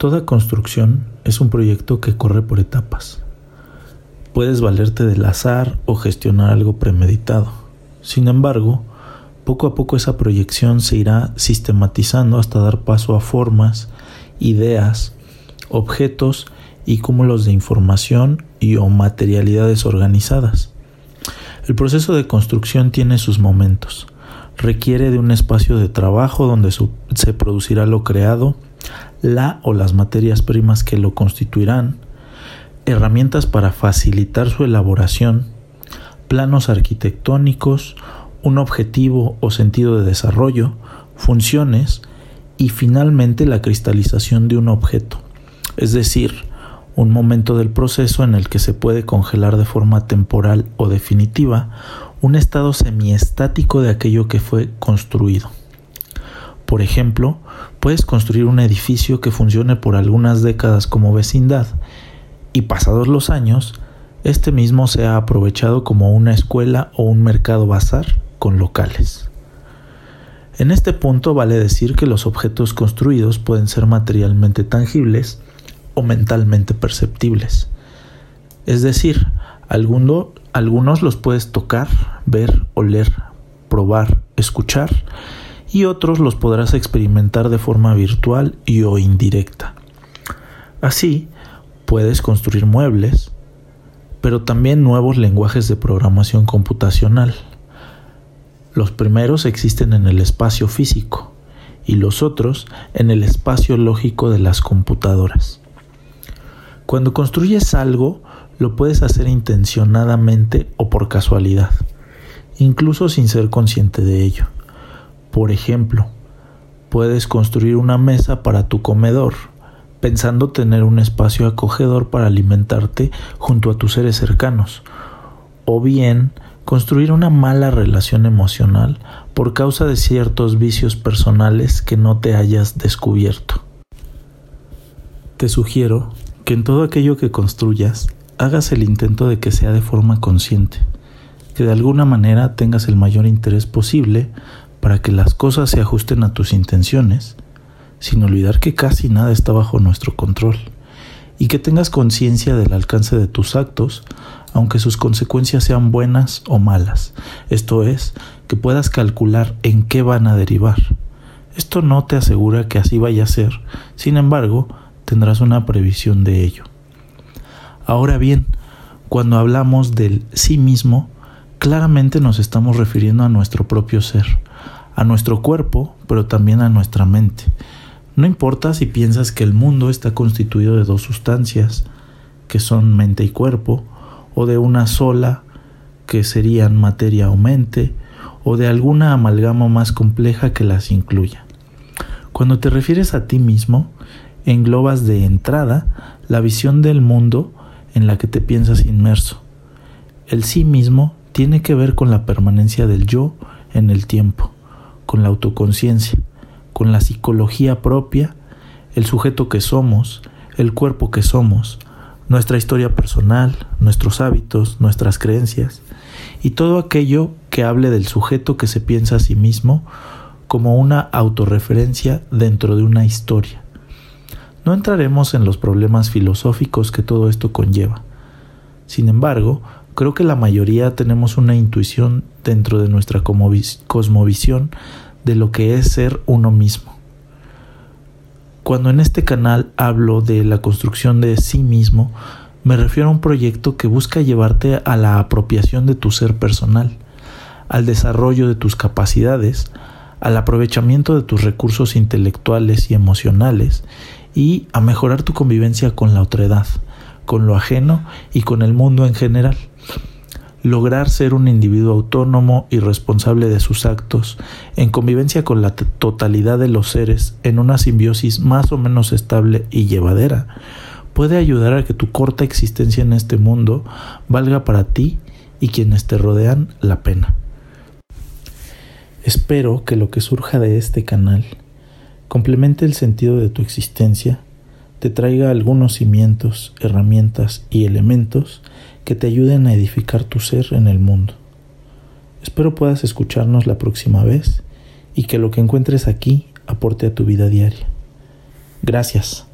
Toda construcción es un proyecto que corre por etapas. Puedes valerte del azar o gestionar algo premeditado. Sin embargo, poco a poco esa proyección se irá sistematizando hasta dar paso a formas, ideas, objetos y cúmulos de información y o materialidades organizadas. El proceso de construcción tiene sus momentos. Requiere de un espacio de trabajo donde se producirá lo creado, la o las materias primas que lo constituirán, herramientas para facilitar su elaboración, planos arquitectónicos, un objetivo o sentido de desarrollo, funciones y finalmente la cristalización de un objeto, es decir, un momento del proceso en el que se puede congelar de forma temporal o definitiva un estado semiestático de aquello que fue construido. Por ejemplo, puedes construir un edificio que funcione por algunas décadas como vecindad y pasados los años, este mismo sea aprovechado como una escuela o un mercado bazar con locales. En este punto vale decir que los objetos construidos pueden ser materialmente tangibles o mentalmente perceptibles. Es decir, algunos los puedes tocar, ver, oler, probar, escuchar y otros los podrás experimentar de forma virtual y o indirecta. Así, puedes construir muebles, pero también nuevos lenguajes de programación computacional. Los primeros existen en el espacio físico y los otros en el espacio lógico de las computadoras. Cuando construyes algo, lo puedes hacer intencionadamente o por casualidad, incluso sin ser consciente de ello. Por ejemplo, puedes construir una mesa para tu comedor, pensando tener un espacio acogedor para alimentarte junto a tus seres cercanos, o bien construir una mala relación emocional por causa de ciertos vicios personales que no te hayas descubierto. Te sugiero que en todo aquello que construyas hagas el intento de que sea de forma consciente, que de alguna manera tengas el mayor interés posible para que las cosas se ajusten a tus intenciones, sin olvidar que casi nada está bajo nuestro control, y que tengas conciencia del alcance de tus actos, aunque sus consecuencias sean buenas o malas, esto es, que puedas calcular en qué van a derivar. Esto no te asegura que así vaya a ser, sin embargo, tendrás una previsión de ello. Ahora bien, cuando hablamos del sí mismo, claramente nos estamos refiriendo a nuestro propio ser, a nuestro cuerpo, pero también a nuestra mente. No importa si piensas que el mundo está constituido de dos sustancias, que son mente y cuerpo, o de una sola, que serían materia o mente, o de alguna amalgama más compleja que las incluya. Cuando te refieres a ti mismo, englobas de entrada la visión del mundo en la que te piensas inmerso. El sí mismo tiene que ver con la permanencia del yo en el tiempo con la autoconciencia, con la psicología propia, el sujeto que somos, el cuerpo que somos, nuestra historia personal, nuestros hábitos, nuestras creencias y todo aquello que hable del sujeto que se piensa a sí mismo como una autorreferencia dentro de una historia. No entraremos en los problemas filosóficos que todo esto conlleva. Sin embargo, creo que la mayoría tenemos una intuición dentro de nuestra cosmovisión de lo que es ser uno mismo. Cuando en este canal hablo de la construcción de sí mismo, me refiero a un proyecto que busca llevarte a la apropiación de tu ser personal, al desarrollo de tus capacidades, al aprovechamiento de tus recursos intelectuales y emocionales y a mejorar tu convivencia con la otredad, con lo ajeno y con el mundo en general lograr ser un individuo autónomo y responsable de sus actos, en convivencia con la totalidad de los seres, en una simbiosis más o menos estable y llevadera, puede ayudar a que tu corta existencia en este mundo valga para ti y quienes te rodean la pena. Espero que lo que surja de este canal complemente el sentido de tu existencia, te traiga algunos cimientos, herramientas y elementos que te ayuden a edificar tu ser en el mundo. Espero puedas escucharnos la próxima vez y que lo que encuentres aquí aporte a tu vida diaria. Gracias.